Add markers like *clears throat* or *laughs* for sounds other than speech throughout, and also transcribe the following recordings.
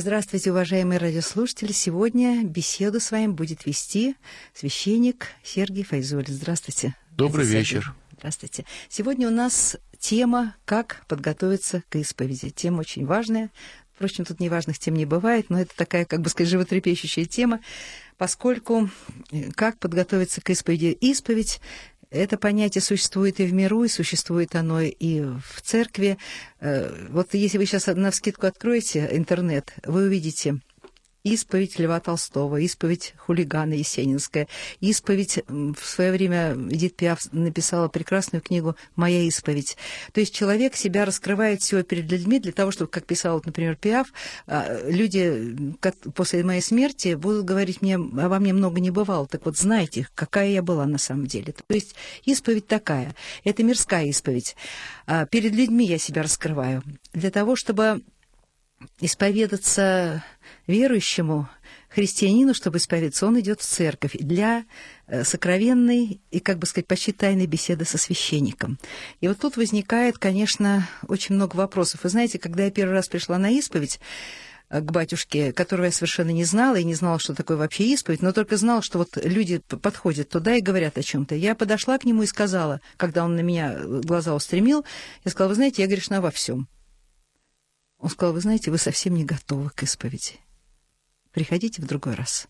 Здравствуйте, уважаемые радиослушатели. Сегодня беседу с вами будет вести священник Сергей Файзулин. Здравствуйте. Добрый вечер. Здравствуйте. Сегодня у нас тема «Как подготовиться к исповеди». Тема очень важная. Впрочем, тут неважных тем не бывает, но это такая, как бы сказать, животрепещущая тема, поскольку э, как подготовиться к исповеди? Исповедь это понятие существует и в миру, и существует оно и в церкви. Э, вот если вы сейчас на вскидку откроете интернет, вы увидите исповедь Льва Толстого, исповедь хулигана Есенинская, исповедь в свое время Эдит Пиаф написала прекрасную книгу «Моя исповедь». То есть человек себя раскрывает всего перед людьми для того, чтобы, как писал, например, Пиаф, а, люди после моей смерти будут говорить мне, обо мне много не бывало, так вот знайте, какая я была на самом деле. То есть исповедь такая, это мирская исповедь. А, перед людьми я себя раскрываю для того, чтобы исповедаться верующему христианину, чтобы исповедаться, он идет в церковь для э, сокровенной и, как бы сказать, почти тайной беседы со священником. И вот тут возникает, конечно, очень много вопросов. Вы знаете, когда я первый раз пришла на исповедь, э, к батюшке, которого я совершенно не знала и не знала, что такое вообще исповедь, но только знала, что вот люди подходят туда и говорят о чем-то. Я подошла к нему и сказала, когда он на меня глаза устремил, я сказала, вы знаете, я грешна во всем. Он сказал, вы знаете, вы совсем не готовы к исповеди. Приходите в другой раз.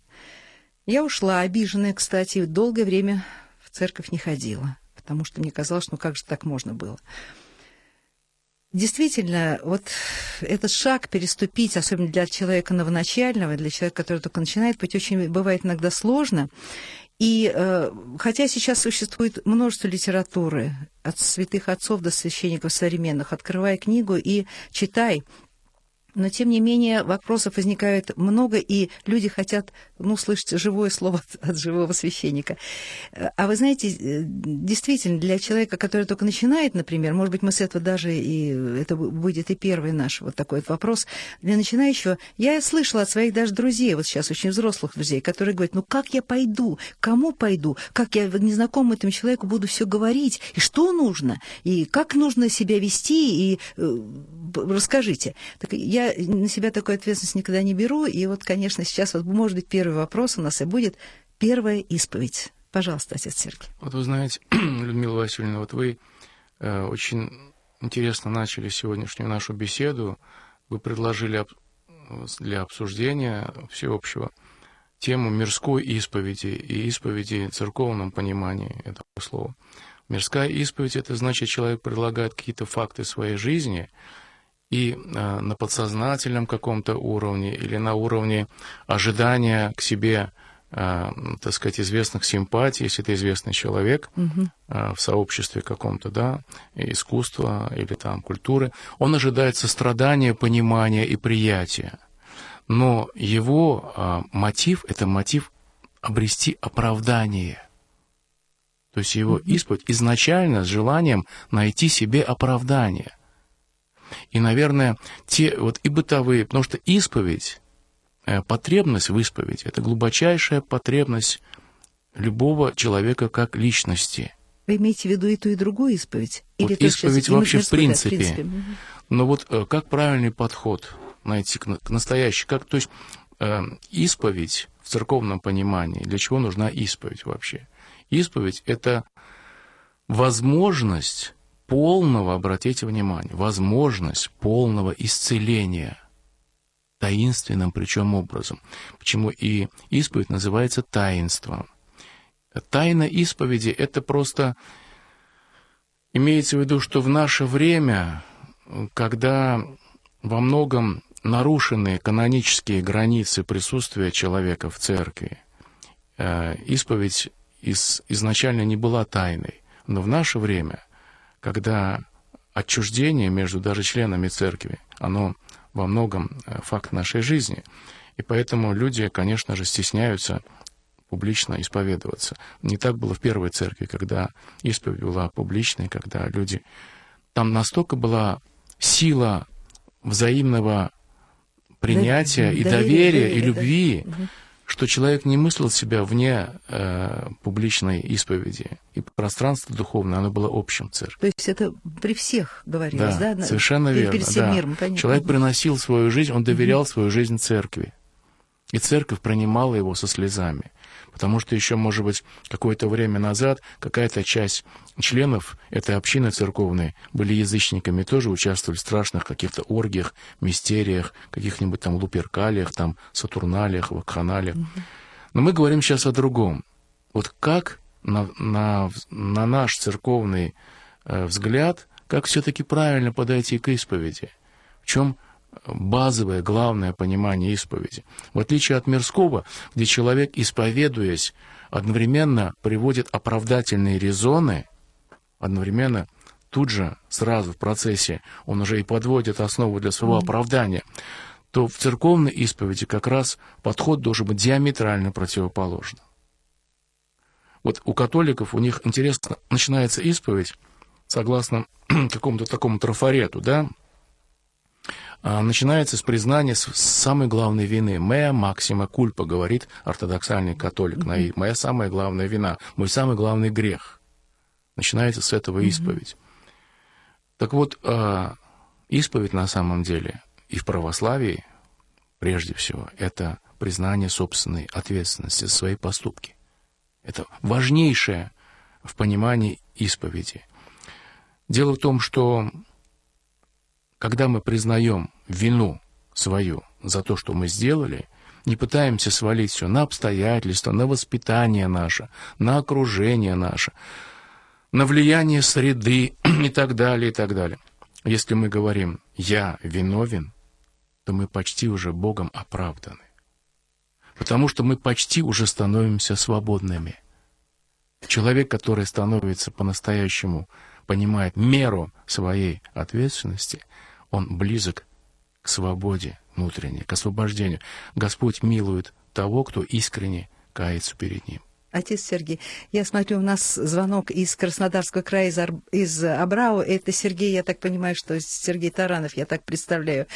Я ушла, обиженная, кстати, долгое время в церковь не ходила, потому что мне казалось, ну как же так можно было. Действительно, вот этот шаг переступить, особенно для человека новоначального, для человека, который только начинает быть, очень бывает иногда сложно. И э, хотя сейчас существует множество литературы, от святых отцов до священников современных, открывай книгу и читай, но, тем не менее, вопросов возникает много, и люди хотят, ну, слышать живое слово от, от живого священника. А вы знаете, действительно, для человека, который только начинает, например, может быть, мы с этого даже и это будет и первый наш вот такой вот вопрос, для начинающего, я слышала от своих даже друзей, вот сейчас очень взрослых друзей, которые говорят, ну, как я пойду, кому пойду, как я незнакомому этому человеку буду все говорить, и что нужно, и как нужно себя вести, и э, расскажите. Так я на себя такую ответственность никогда не беру, и вот, конечно, сейчас вот, может быть, первый вопрос у нас и будет первая исповедь. Пожалуйста, отец Сергей. Вот вы знаете, *clears throat* Людмила Васильевна, вот вы э, очень интересно начали сегодняшнюю нашу беседу. Вы предложили для обсуждения всеобщего тему мирской исповеди и исповеди в церковном понимании этого слова. Мирская исповедь – это значит, человек предлагает какие-то факты своей жизни – и э, на подсознательном каком-то уровне или на уровне ожидания к себе, э, так сказать, известных симпатий, если это известный человек угу. в сообществе каком-то, да, искусства или там культуры, он ожидает сострадания, понимания и приятия. Но его мотив – это мотив обрести оправдание – то есть его исповедь изначально с желанием найти себе оправдание. И, наверное, те вот и бытовые, потому что исповедь, э, потребность в исповеди – это глубочайшая потребность любого человека как личности. Вы имеете в виду и ту, и другую исповедь? Или вот исповедь вообще в принципе. Да, в принципе. Но вот э, как правильный подход найти к, к настоящей, как, то есть э, исповедь в церковном понимании, для чего нужна исповедь вообще? Исповедь – это возможность полного, обратите внимание, возможность полного исцеления таинственным причем образом. Почему и исповедь называется таинством. Тайна исповеди – это просто имеется в виду, что в наше время, когда во многом нарушены канонические границы присутствия человека в церкви, э, исповедь из, изначально не была тайной. Но в наше время – когда отчуждение между даже членами церкви, оно во многом э, факт нашей жизни. И поэтому люди, конечно же, стесняются публично исповедоваться. Не так было в первой церкви, когда исповедь была публичной, когда люди... Там настолько была сила взаимного принятия и доверия, доверия и любви, да. Что человек не мыслил себя вне э, публичной исповеди. И пространство духовное, оно было общим церкви. То есть это при всех говорилось, да? да? Совершенно верно. Перед всем да. миром, понятно. Человек приносил свою жизнь, он доверял угу. свою жизнь церкви. И церковь принимала его со слезами. Потому что еще, может быть, какое-то время назад какая-то часть членов этой общины церковной были язычниками, тоже участвовали в страшных каких-то оргиях, мистериях, каких-нибудь там луперкалиях, там сатурналиях, вакханалиях. Но мы говорим сейчас о другом. Вот как на, на, на наш церковный э, взгляд, как все-таки правильно подойти к исповеди? В чем базовое, главное понимание исповеди. В отличие от мирского, где человек, исповедуясь, одновременно приводит оправдательные резоны, одновременно тут же, сразу в процессе, он уже и подводит основу для своего оправдания, то в церковной исповеди как раз подход должен быть диаметрально противоположным. Вот у католиков, у них, интересно, начинается исповедь, согласно *clears throat* какому-то такому трафарету, да, начинается с признания самой главной вины. «Мея максима кульпа», говорит ортодоксальный католик. Mm-hmm. «Моя самая главная вина, мой самый главный грех». Начинается с этого исповедь. Mm-hmm. Так вот, а, исповедь на самом деле и в православии, прежде всего, это признание собственной ответственности за свои поступки. Это важнейшее в понимании исповеди. Дело в том, что когда мы признаем вину свою за то, что мы сделали, не пытаемся свалить все на обстоятельства, на воспитание наше, на окружение наше, на влияние среды *clears throat* и так далее, и так далее. Если мы говорим «я виновен», то мы почти уже Богом оправданы. Потому что мы почти уже становимся свободными. Человек, который становится по-настоящему, понимает меру своей ответственности, он близок к свободе внутренней, к освобождению. Господь милует того, кто искренне кается перед Ним. Отец Сергей, я смотрю, у нас звонок из Краснодарского края, из, Ар... из Абрау. Это Сергей, я так понимаю, что Сергей Таранов, я так представляю.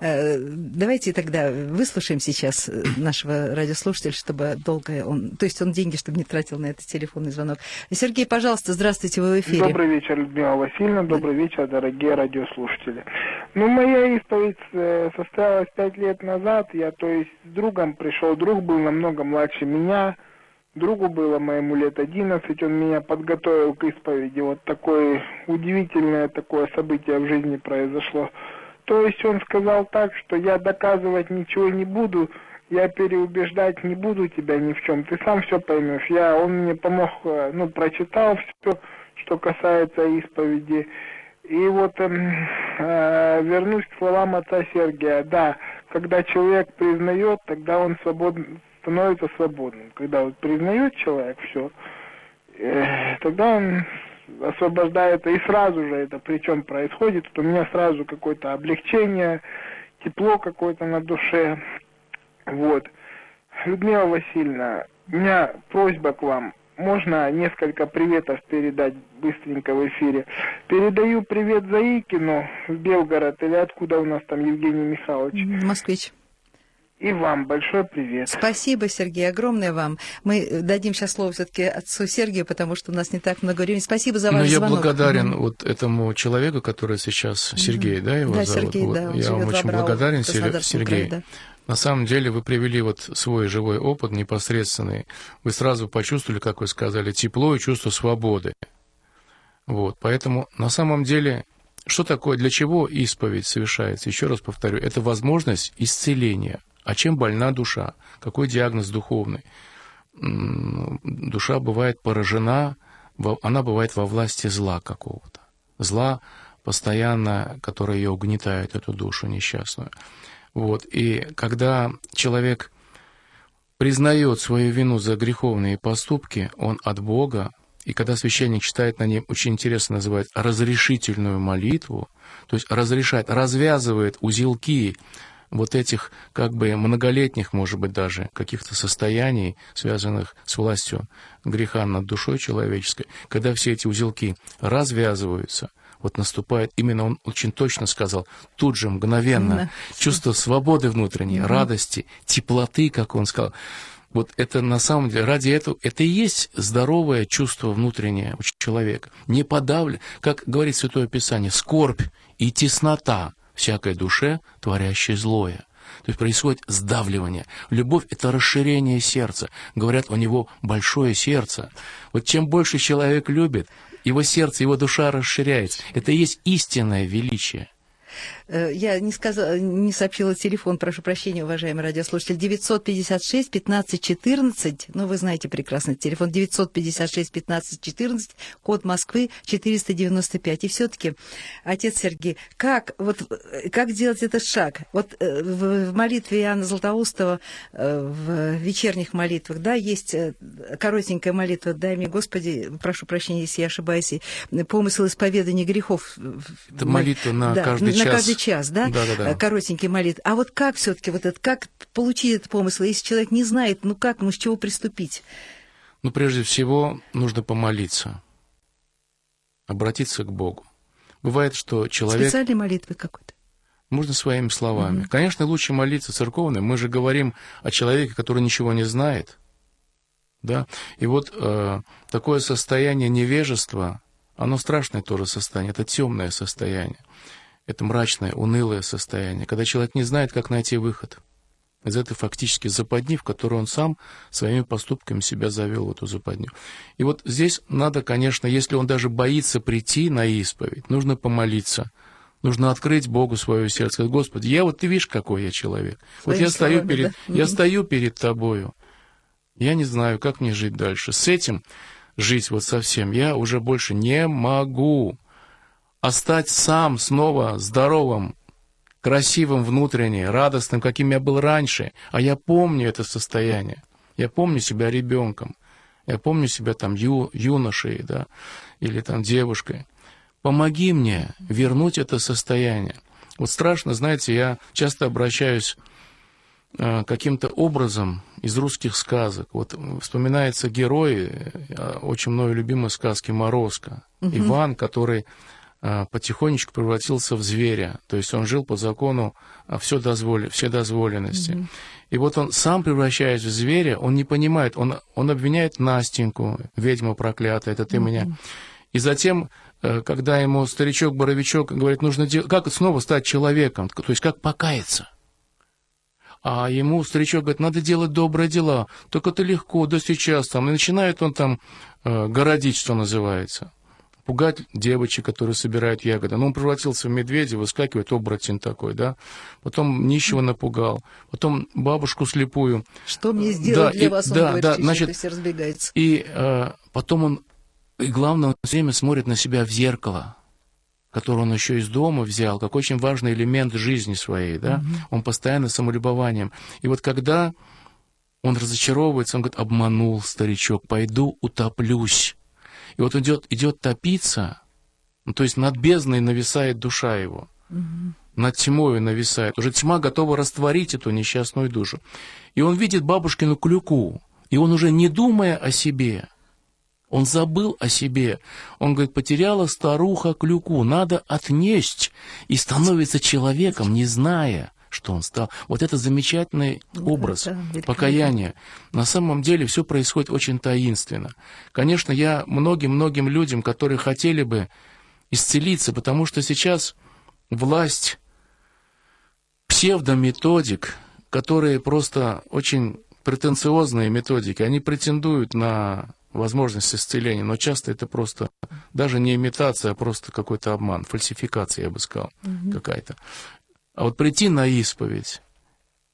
Э, давайте тогда выслушаем сейчас нашего радиослушателя, чтобы долго он... То есть он деньги, чтобы не тратил на этот телефонный звонок. Сергей, пожалуйста, здравствуйте, вы в эфире. Добрый вечер, Людмила Васильевна. Добрый вечер, дорогие радиослушатели. Ну, моя исповедь э, состоялась пять лет назад. Я, то есть, с другом пришел. Друг был намного младше меня. Другу было моему лет 11, он меня подготовил к исповеди. Вот такое удивительное такое событие в жизни произошло. То есть он сказал так, что я доказывать ничего не буду, я переубеждать не буду тебя ни в чем, ты сам все поймешь. Я, он мне помог, э, ну, прочитал все, что касается исповеди. И вот э, э, вернусь к словам отца Сергия. Да, когда человек признает, тогда он свободен, становится свободным. Когда вот признает человек все, э, тогда он освобождается, и сразу же это причем происходит, вот у меня сразу какое-то облегчение, тепло какое-то на душе. Вот. Людмила Васильевна, у меня просьба к вам. Можно несколько приветов передать быстренько в эфире. Передаю привет Заикину в Белгород, или откуда у нас там Евгений Михайлович? Москвич. И вам большой привет. Спасибо, Сергей, огромное вам. Мы дадим сейчас слово все-таки отцу Сергею, потому что у нас не так много времени. Спасибо за ваш Но звонок. я благодарен mm-hmm. вот этому человеку, который сейчас, Сергей, mm-hmm. да, его да, зовут? Сергей, вот. да, я вам очень благодарен, Сергей. Край, да. На самом деле вы привели вот свой живой опыт непосредственный. Вы сразу почувствовали, как вы сказали, тепло и чувство свободы. Вот, поэтому на самом деле что такое, для чего исповедь совершается? Еще раз повторю, это возможность исцеления – а чем больна душа? Какой диагноз духовный? Душа бывает поражена, она бывает во власти зла какого-то. Зла постоянно, которое ее угнетает, эту душу несчастную. Вот. И когда человек признает свою вину за греховные поступки, он от Бога, и когда священник читает на ней, очень интересно называет, разрешительную молитву, то есть разрешает, развязывает узелки вот этих как бы многолетних, может быть, даже каких-то состояний, связанных с властью греха над душой человеческой, когда все эти узелки развязываются, вот наступает, именно он очень точно сказал, тут же, мгновенно, чувство свободы внутренней, радости, теплоты, как он сказал, вот это на самом деле, ради этого, это и есть здоровое чувство внутреннее у человека. Не подавлен, как говорит Святое Писание, скорбь и теснота всякой душе, творящей злое. То есть происходит сдавливание. Любовь – это расширение сердца. Говорят, у него большое сердце. Вот чем больше человек любит, его сердце, его душа расширяется. Это и есть истинное величие. Э, я не, сказала, не сообщила телефон, прошу прощения, уважаемый радиослушатель, 956 15 14, ну, вы знаете прекрасно, телефон 956 15 14, код Москвы 495. И все-таки, отец Сергей, как, вот, как делать этот шаг? Вот э, в молитве Иоанна Златоустова, э, в вечерних молитвах, да, есть коротенькая молитва «Дай мне, Господи, прошу прощения, если я ошибаюсь, помысл исповедания грехов». Это молитва на да, каждый час. На каждый час, да? Да, да, да. Коротенький молитв. А вот как все-таки вот это, как получить этот помысл, если человек не знает, ну как, ну с чего приступить? Ну, прежде всего, нужно помолиться, обратиться к Богу. Бывает, что человек... Специальной молитвы какой-то? Можно своими словами. Mm-hmm. Конечно, лучше молиться церковной. Мы же говорим о человеке, который ничего не знает. Да? И вот э, такое состояние невежества, оно страшное тоже состояние, это темное состояние это мрачное, унылое состояние, когда человек не знает, как найти выход из этой фактически западни, в которую он сам своими поступками себя завел в эту западню. И вот здесь надо, конечно, если он даже боится прийти на исповедь, нужно помолиться, нужно открыть Богу свое сердце, сказать, Господи, я вот, ты видишь, какой я человек. Своими вот я стою, словами, перед, да? я стою перед тобою, я не знаю, как мне жить дальше. С этим жить вот совсем я уже больше не могу а стать сам снова здоровым, красивым внутренне, радостным, каким я был раньше. А я помню это состояние. Я помню себя ребенком. Я помню себя там ю, юношей, да, или там девушкой. Помоги мне вернуть это состояние. Вот страшно, знаете, я часто обращаюсь э, каким-то образом из русских сказок. Вот вспоминается герой э, очень мною любимой сказки «Морозко». Угу. Иван, который а, потихонечку превратился в зверя. То есть он жил по закону а, все дозволи, все дозволенности. Mm-hmm. И вот он сам превращаясь в зверя, он не понимает, он, он обвиняет Настеньку, ведьма проклятая, это ты mm-hmm. меня. И затем, э, когда ему старичок-боровичок говорит, нужно делать, как снова стать человеком, то есть как покаяться. А ему старичок говорит, надо делать добрые дела, только это легко, да сейчас там. И начинает он там э, городить, что называется пугать девочек, которые собирают ягоды. Ну, он превратился в медведя, выскакивает оборотень такой, да. Потом нищего напугал. Потом бабушку слепую. Что мне сделать да, для и, вас, он да, говорит, да, значит, все разбегается. И э, потом он, и главное, он все время смотрит на себя в зеркало который он еще из дома взял, как очень важный элемент жизни своей, да, угу. он постоянно самолюбованием. И вот когда он разочаровывается, он говорит, обманул старичок, пойду утоплюсь. И вот идет, идет топиться, ну, то есть над бездной нависает душа его, угу. над тьмой нависает. Уже тьма готова растворить эту несчастную душу. И он видит бабушкину клюку, и он уже не думая о себе, он забыл о себе. Он говорит, потеряла старуха клюку, надо отнесть. И становится человеком, не зная, что он стал. Вот это замечательный образ да, покаяния. На самом деле все происходит очень таинственно. Конечно, я многим-многим людям, которые хотели бы исцелиться, потому что сейчас власть псевдометодик, которые просто очень претенциозные методики, они претендуют на возможность исцеления, но часто это просто даже не имитация, а просто какой-то обман, фальсификация, я бы сказал, угу. какая-то. А вот прийти на исповедь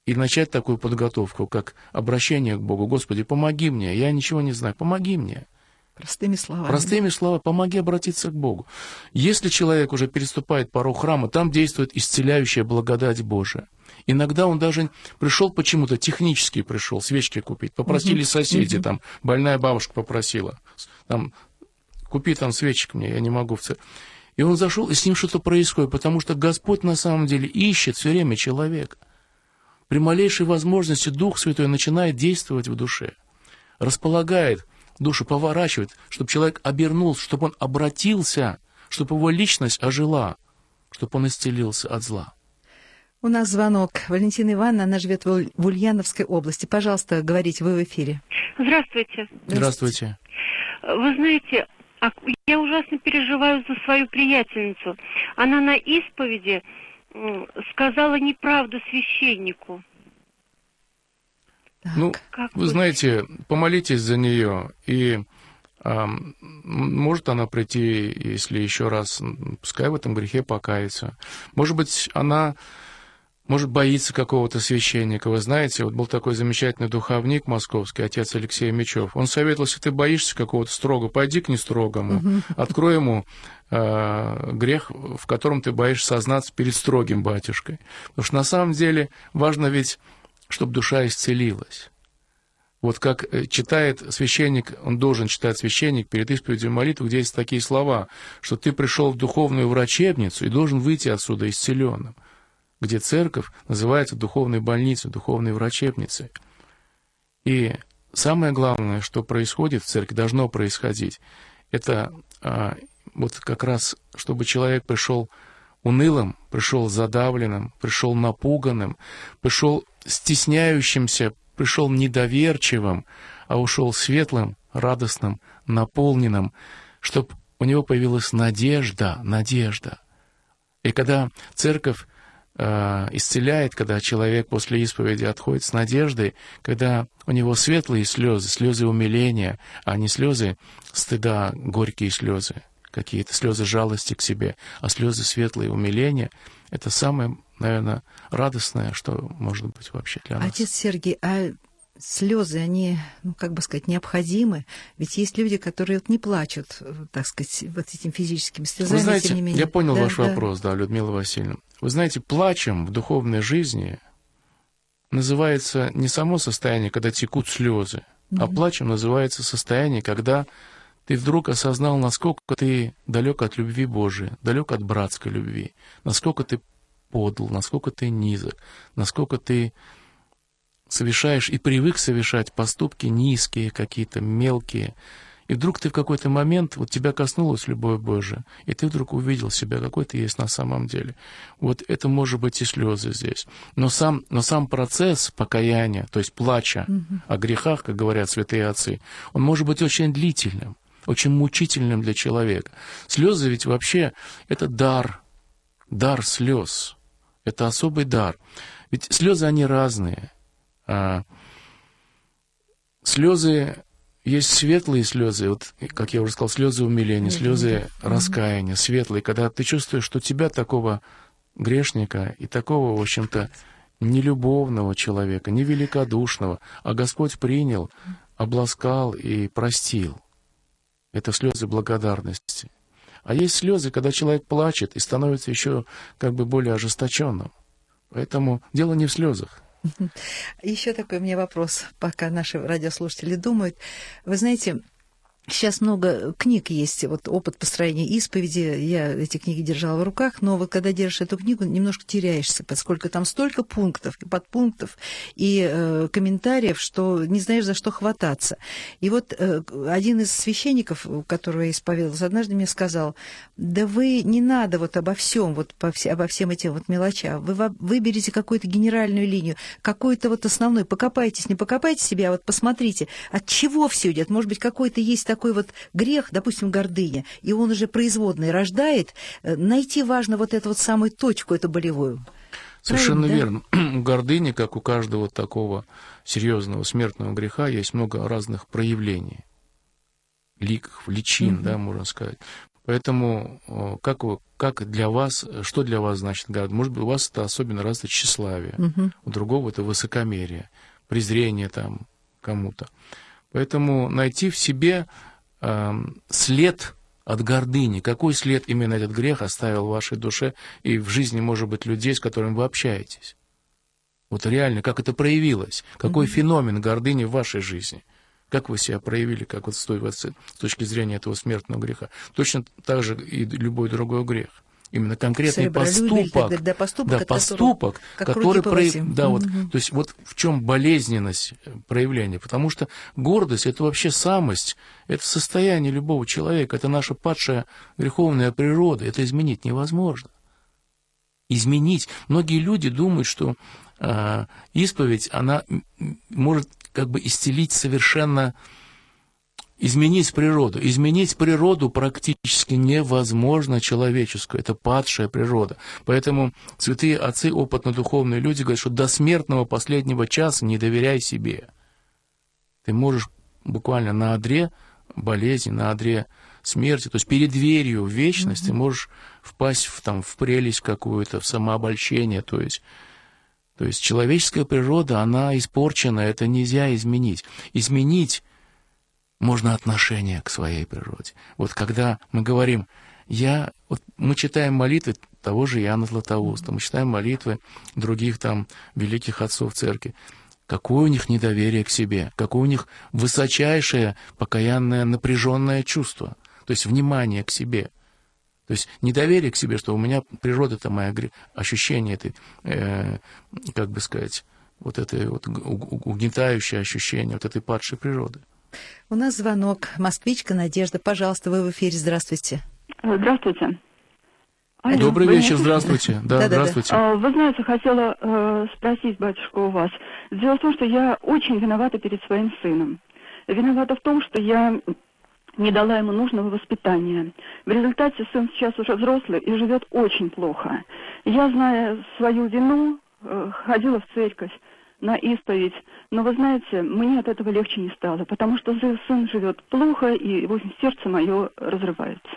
и начать такую подготовку, как обращение к Богу. Господи, помоги мне, я ничего не знаю, помоги мне. Простыми словами. Простыми словами, помоги обратиться к Богу. Если человек уже переступает порог храма, там действует исцеляющая благодать Божия. Иногда он даже пришел почему-то, технически пришел, свечки купить. Попросили соседи, там, больная бабушка попросила, там, купи там свечек мне, я не могу в церковь. И он зашел, и с ним что-то происходит, потому что Господь на самом деле ищет все время человека. При малейшей возможности Дух Святой начинает действовать в душе, располагает душу, поворачивает, чтобы человек обернулся, чтобы он обратился, чтобы его личность ожила, чтобы он исцелился от зла. У нас звонок. Валентина Ивановна, она живет в Ульяновской области. Пожалуйста, говорите, вы в эфире. Здравствуйте. Здравствуйте. Вы знаете, а я ужасно переживаю за свою приятельницу. Она на исповеди сказала неправду священнику. Так. Ну, как вы знаете, помолитесь за нее, и а, может она прийти, если еще раз, пускай в этом грехе покаяться. Может быть, она может, боится какого-то священника. Вы знаете, вот был такой замечательный духовник московский, отец Алексей Мечев. Он советовал, если ты боишься какого-то строго, пойди к нестрогому, угу. открой ему э, грех, в котором ты боишься сознаться перед строгим батюшкой. Потому что на самом деле важно ведь, чтобы душа исцелилась. Вот как э, читает священник, он должен читать священник перед исповедью молитвы, где есть такие слова, что ты пришел в духовную врачебницу и должен выйти отсюда исцеленным где церковь называется духовной больницей, духовной врачебницей. И самое главное, что происходит в церкви, должно происходить, это а, вот как раз, чтобы человек пришел унылым, пришел задавленным, пришел напуганным, пришел стесняющимся, пришел недоверчивым, а ушел светлым, радостным, наполненным, чтобы у него появилась надежда, надежда. И когда церковь Э, исцеляет, когда человек после исповеди отходит с надеждой, когда у него светлые слезы, слезы умиления, а не слезы стыда, горькие слезы, какие-то слезы жалости к себе, а слезы светлые умиления, это самое, наверное, радостное, что может быть вообще для нас. Отец Сергей, а слезы, они, ну, как бы сказать, необходимы. Ведь есть люди, которые вот не плачут, так сказать, вот этим физическими слезами, Вы знаете, тем не менее. Я понял да, ваш да. вопрос, да, Людмила Васильевна. Вы знаете, плачем в духовной жизни называется не само состояние, когда текут слезы, mm-hmm. а плачем называется состояние, когда ты вдруг осознал, насколько ты далек от любви Божией, далек от братской любви, насколько ты подл, насколько ты низок, насколько ты совершаешь и привык совершать поступки низкие, какие-то мелкие. И вдруг ты в какой-то момент, вот тебя коснулась любовь Божия, и ты вдруг увидел себя, какой ты есть на самом деле. Вот это может быть и слезы здесь. Но сам, но сам процесс покаяния, то есть плача угу. о грехах, как говорят святые отцы, он может быть очень длительным, очень мучительным для человека. Слезы ведь вообще это дар, дар слез. Это особый дар. Ведь слезы, они разные. А, слезы есть светлые слезы, вот, как я уже сказал, слезы умиления, слезы раскаяния, светлые, когда ты чувствуешь, что тебя такого грешника и такого, в общем-то, нелюбовного человека, невеликодушного, а Господь принял, обласкал и простил. Это слезы благодарности. А есть слезы, когда человек плачет и становится еще как бы более ожесточенным. Поэтому дело не в слезах. Еще такой мне вопрос, пока наши радиослушатели думают. Вы знаете, Сейчас много книг есть, вот опыт построения исповеди, я эти книги держала в руках, но вот когда держишь эту книгу, немножко теряешься, поскольку там столько пунктов подпунктов и э, комментариев, что не знаешь, за что хвататься. И вот э, один из священников, которого я исповедовалась, однажды мне сказал, да вы не надо вот обо всем, вот по все, обо всем этим вот мелочам, вы выберите какую-то генеральную линию, какой-то вот основной, покопайтесь, не покопайте себя, а вот посмотрите, от чего все идет, может быть, какой-то есть такой такой вот грех, допустим, гордыня, и он уже производный рождает, э, найти важно вот эту вот самую точку, эту болевую. Совершенно Правильно, верно. Да? *clears throat* У гордыни, как у каждого такого серьезного смертного греха, есть много разных проявлений, ликов, личин, mm да, можно сказать. Поэтому как, вы, как для вас, что для вас значит гордость? Может быть, у вас это особенно развито тщеславие, mm у другого это высокомерие, презрение там кому-то. Поэтому найти в себе э, след от гордыни, какой след именно этот грех оставил в вашей душе и в жизни, может быть, людей, с которыми вы общаетесь. Вот реально, как это проявилось, какой mm-hmm. феномен гордыни в вашей жизни. Как вы себя проявили, как вот с, той, с точки зрения этого смертного греха. Точно так же и любой другой грех именно конкретный поступок, да, поступок, да, поступок который прояв... да, вот, то есть вот в чем болезненность э, проявления, потому что гордость это вообще самость, это состояние любого человека, это наша падшая греховная природа, это изменить невозможно. изменить. Многие люди думают, что э, исповедь, она может как бы исцелить совершенно изменить природу. Изменить природу практически невозможно человеческую. Это падшая природа. Поэтому святые отцы, опытно-духовные люди говорят, что до смертного последнего часа не доверяй себе. Ты можешь буквально на одре болезни, на одре смерти, то есть перед дверью в вечность mm-hmm. ты можешь впасть в, там, в прелесть какую-то, в самообольщение, то есть то есть человеческая природа, она испорчена, это нельзя изменить. Изменить можно отношение к своей природе. Вот когда мы говорим, я, вот мы читаем молитвы того же Иоанна Златоуста, мы читаем молитвы других там великих отцов церкви, какое у них недоверие к себе, какое у них высочайшее покаянное напряженное чувство, то есть внимание к себе. То есть недоверие к себе, что у меня природа-то моя, ощущение этой, э, как бы сказать, вот это вот угнетающее ощущение вот этой падшей природы. У нас звонок. Москвичка Надежда. Пожалуйста, вы в эфире. Здравствуйте. Здравствуйте. Алло, Добрый вечер, здравствуйте. Да, да, здравствуйте. Да. Вы знаете, хотела э, спросить, батюшка, у вас. Дело в том, что я очень виновата перед своим сыном. Виновата в том, что я не дала ему нужного воспитания. В результате сын сейчас уже взрослый и живет очень плохо. Я, зная свою вину, э, ходила в церковь, на исповедь. Но вы знаете, мне от этого легче не стало, потому что сын живет плохо, и общем, сердце мое разрывается.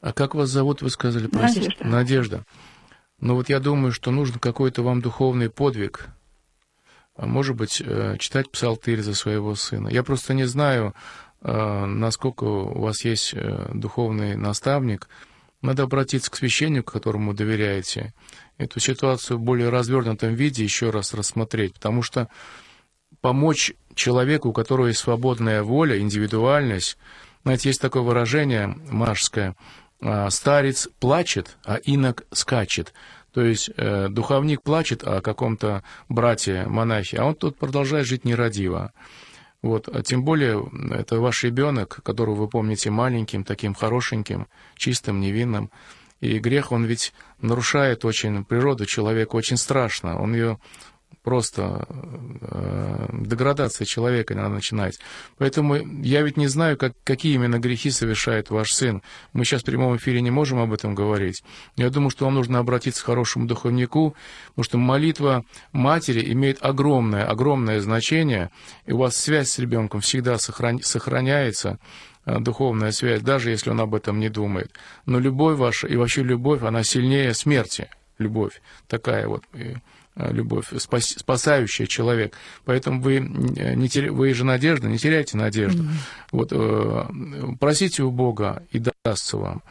А как вас зовут, вы сказали? Простите? Надежда. Надежда. Ну вот я думаю, что нужен какой-то вам духовный подвиг. А может быть, э, читать псалтырь за своего сына. Я просто не знаю, э, насколько у вас есть э, духовный наставник. Надо обратиться к священнику, которому доверяете, эту ситуацию в более развернутом виде еще раз рассмотреть, потому что помочь человеку, у которого есть свободная воля, индивидуальность, знаете, есть такое выражение машское, а, старец плачет, а инок скачет. То есть э, духовник плачет о каком-то брате, монахе, а он тут продолжает жить нерадиво. Вот, а тем более, это ваш ребенок, которого вы помните маленьким, таким хорошеньким, чистым, невинным. И грех, он ведь нарушает очень природу человека, очень страшно. Он ее просто э, деградация человека надо начинать. Поэтому я ведь не знаю, как, какие именно грехи совершает ваш сын. Мы сейчас в прямом эфире не можем об этом говорить. Я думаю, что вам нужно обратиться к хорошему духовнику, потому что молитва матери имеет огромное, огромное значение, и у вас связь с ребенком всегда сохран... сохраняется. Э, духовная связь, даже если он об этом не думает. Но любовь ваша и вообще любовь, она сильнее смерти. Любовь такая вот любовь, спас, спасающая человек. Поэтому вы, не теря... вы же надежда, не теряйте надежду. Mm-hmm. Вот, э, просите у Бога, и дастся вам.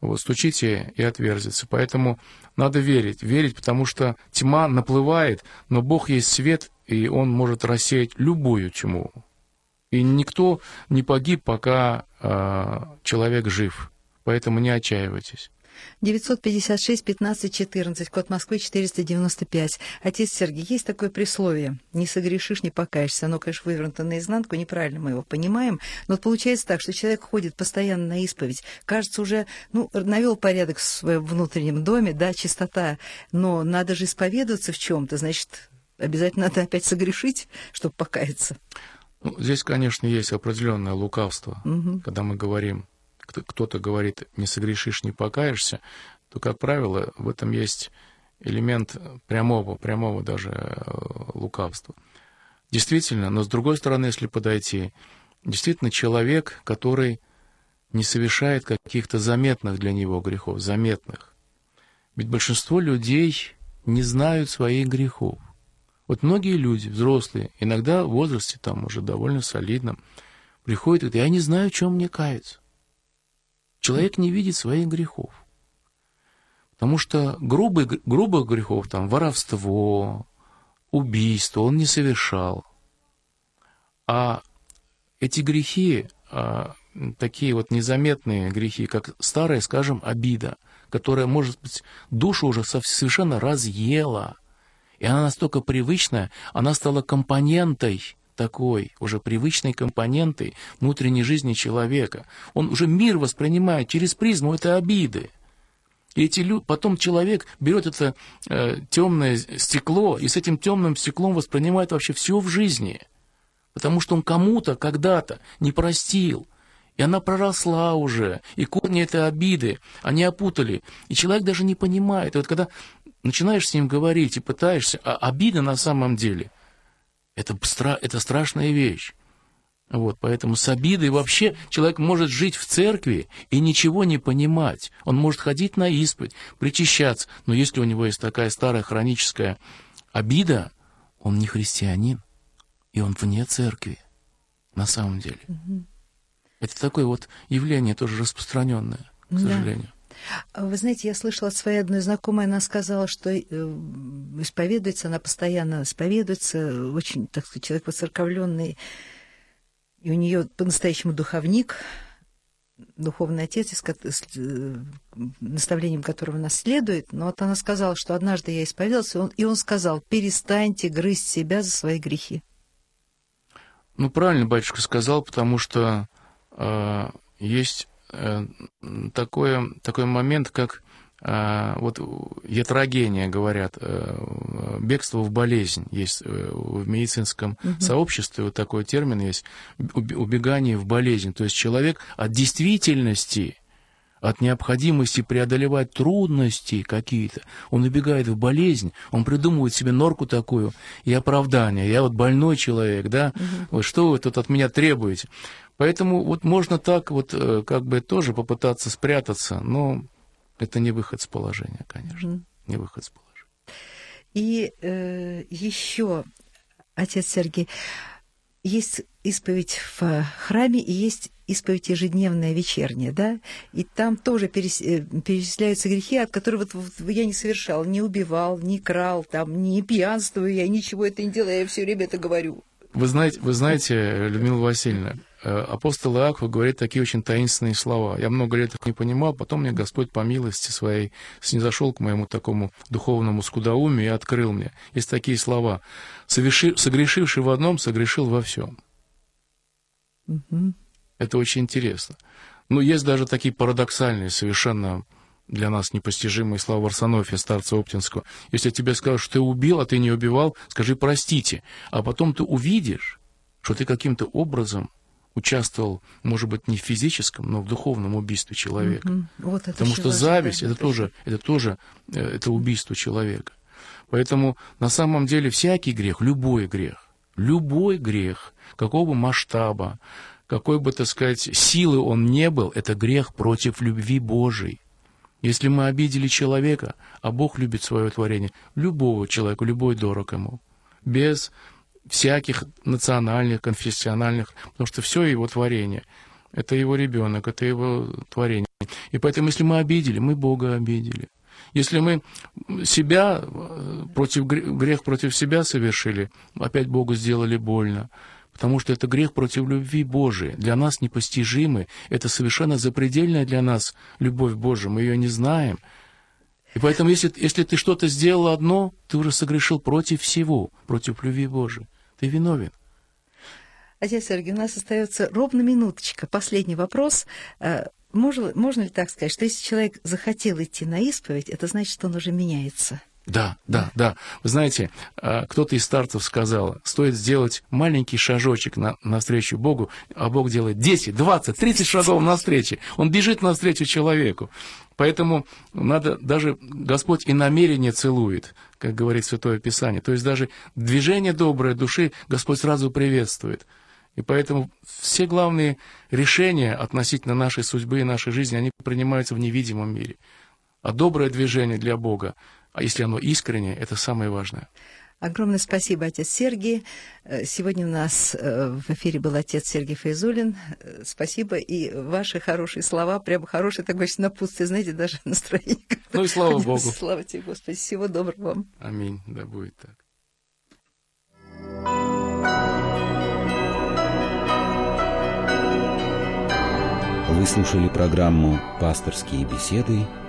Вот, стучите и отверзится. Поэтому надо верить. Верить, потому что тьма наплывает, но Бог есть свет, и Он может рассеять любую тьму. И никто не погиб, пока э, человек жив. Поэтому не отчаивайтесь. 956 15 14, код Москвы 495. Отец Сергей, есть такое присловие. Не согрешишь, не покаешься. Оно, конечно, вывернуто наизнанку, неправильно мы его понимаем. Но получается так, что человек ходит постоянно на исповедь. Кажется, уже ну, навел порядок в своем внутреннем доме, да, чистота. Но надо же исповедоваться в чем-то. Значит, обязательно надо опять согрешить, чтобы покаяться. Ну, здесь, конечно, есть определенное лукавство, угу. когда мы говорим, кто-то говорит, не согрешишь, не покаешься, то, как правило, в этом есть элемент прямого, прямого даже э, лукавства. Действительно, но с другой стороны, если подойти, действительно человек, который не совершает каких-то заметных для него грехов, заметных. Ведь большинство людей не знают своих грехов. Вот многие люди, взрослые, иногда в возрасте там уже довольно солидном, приходят и говорят, я не знаю, в чем мне каяться. Человек не видит своих грехов. Потому что грубых, грубых грехов, там, воровство, убийство, он не совершал. А эти грехи, а, такие вот незаметные грехи, как старая, скажем, обида, которая, может быть, душу уже совершенно разъела – и она настолько привычная, она стала компонентой такой, уже привычной компонентой внутренней жизни человека. Он уже мир воспринимает через призму этой обиды. И эти люди, потом человек берет это э, темное стекло и с этим темным стеклом воспринимает вообще все в жизни. Потому что он кому-то когда-то не простил. И она проросла уже, и корни этой обиды, они опутали. И человек даже не понимает. И вот когда начинаешь с ним говорить и пытаешься, а обида на самом деле, это, это страшная вещь. Вот, поэтому с обидой вообще человек может жить в церкви и ничего не понимать. Он может ходить на исповедь, причащаться, но если у него есть такая старая хроническая обида, он не христианин, и он вне церкви на самом деле. Угу. Это такое вот явление тоже распространенное, к сожалению. Да. Вы знаете, я слышала от своей одной знакомой, она сказала, что э, исповедуется, она постоянно исповедуется, очень, так сказать, человек воцерковленный, и у нее по-настоящему духовник, духовный отец, с, э, наставлением которого нас следует. Но вот она сказала, что однажды я исповедовался, и он, и он сказал, перестаньте грызть себя за свои грехи. Ну, правильно батюшка сказал, потому что э, есть такое, такой момент, как а, вот ятрогения, говорят, э, бегство в болезнь. Есть э, в медицинском угу. сообществе вот такой термин есть, убегание в болезнь. То есть человек от действительности, от необходимости преодолевать трудности какие-то, он убегает в болезнь, он придумывает себе норку такую и оправдание. Я вот больной человек, да, угу. вот что вы тут от меня требуете? Поэтому вот можно так вот э, как бы тоже попытаться спрятаться, но это не выход с положения, конечно. Mm-hmm. Не выход с положения. И э, еще, отец Сергей, есть исповедь в храме и есть исповедь ежедневная, вечерняя, да? И там тоже э, перечисляются грехи, от которых вот, вот я не совершал, не убивал, не крал, там, не пьянствую, я ничего это не делаю, я все время это говорю. Вы знаете, вы знаете, Людмила Васильевна, апостол Иаков говорит такие очень таинственные слова. Я много лет их не понимал, потом мне Господь по милости своей снизошел к моему такому духовному скудоумию и открыл мне. Есть такие слова. Соверши, согрешивший в одном, согрешил во всем. Угу. Это очень интересно. Но есть даже такие парадоксальные, совершенно для нас непостижимые слова Варсонофия, старца Оптинского. Если тебе скажут, что ты убил, а ты не убивал, скажи «простите». А потом ты увидишь, что ты каким-то образом участвовал, может быть, не в физическом, но в духовном убийстве человека. Mm-hmm. Вот это Потому что зависть это тоже, это тоже э, это убийство человека. Поэтому на самом деле всякий грех, любой грех, любой грех, какого бы масштаба, какой бы, так сказать, силы он не был, это грех против любви Божией. Если мы обидели человека, а Бог любит свое творение, любого человека, любой дорог ему, без всяких национальных, конфессиональных, потому что все его творение. Это его ребенок, это его творение. И поэтому, если мы обидели, мы Бога обидели. Если мы себя против грех против себя совершили, опять Богу сделали больно. Потому что это грех против любви Божией. Для нас непостижимый. Это совершенно запредельная для нас любовь Божия. Мы ее не знаем. И поэтому, если, если ты что-то сделал одно, ты уже согрешил против всего, против любви Божией. Ты виновен. Отец Сергей, у нас остается ровно минуточка. Последний вопрос. Э, можно, можно ли так сказать, что если человек захотел идти на исповедь, это значит, что он уже меняется? Да, да, да. Вы знаете, э, кто-то из старцев сказал, стоит сделать маленький шажочек на, навстречу Богу, а Бог делает 10, 20, 30 шагов навстречу. Он бежит навстречу человеку. Поэтому надо даже Господь и намерение целует, как говорит Святое Писание. То есть даже движение доброй души Господь сразу приветствует. И поэтому все главные решения относительно нашей судьбы и нашей жизни, они принимаются в невидимом мире. А доброе движение для Бога, а если оно искреннее, это самое важное. Огромное спасибо, отец Сергий. Э, сегодня у нас э, в эфире был отец Сергей Файзулин. Э, спасибо. И ваши хорошие слова, прямо хорошие, так говорится, напутствие, знаете, даже *laughs* настроение. Ну и слава Богу. *laughs* Слава тебе, Господи. Всего доброго вам. Аминь. Да будет так. Вы слушали программу «Пасторские беседы»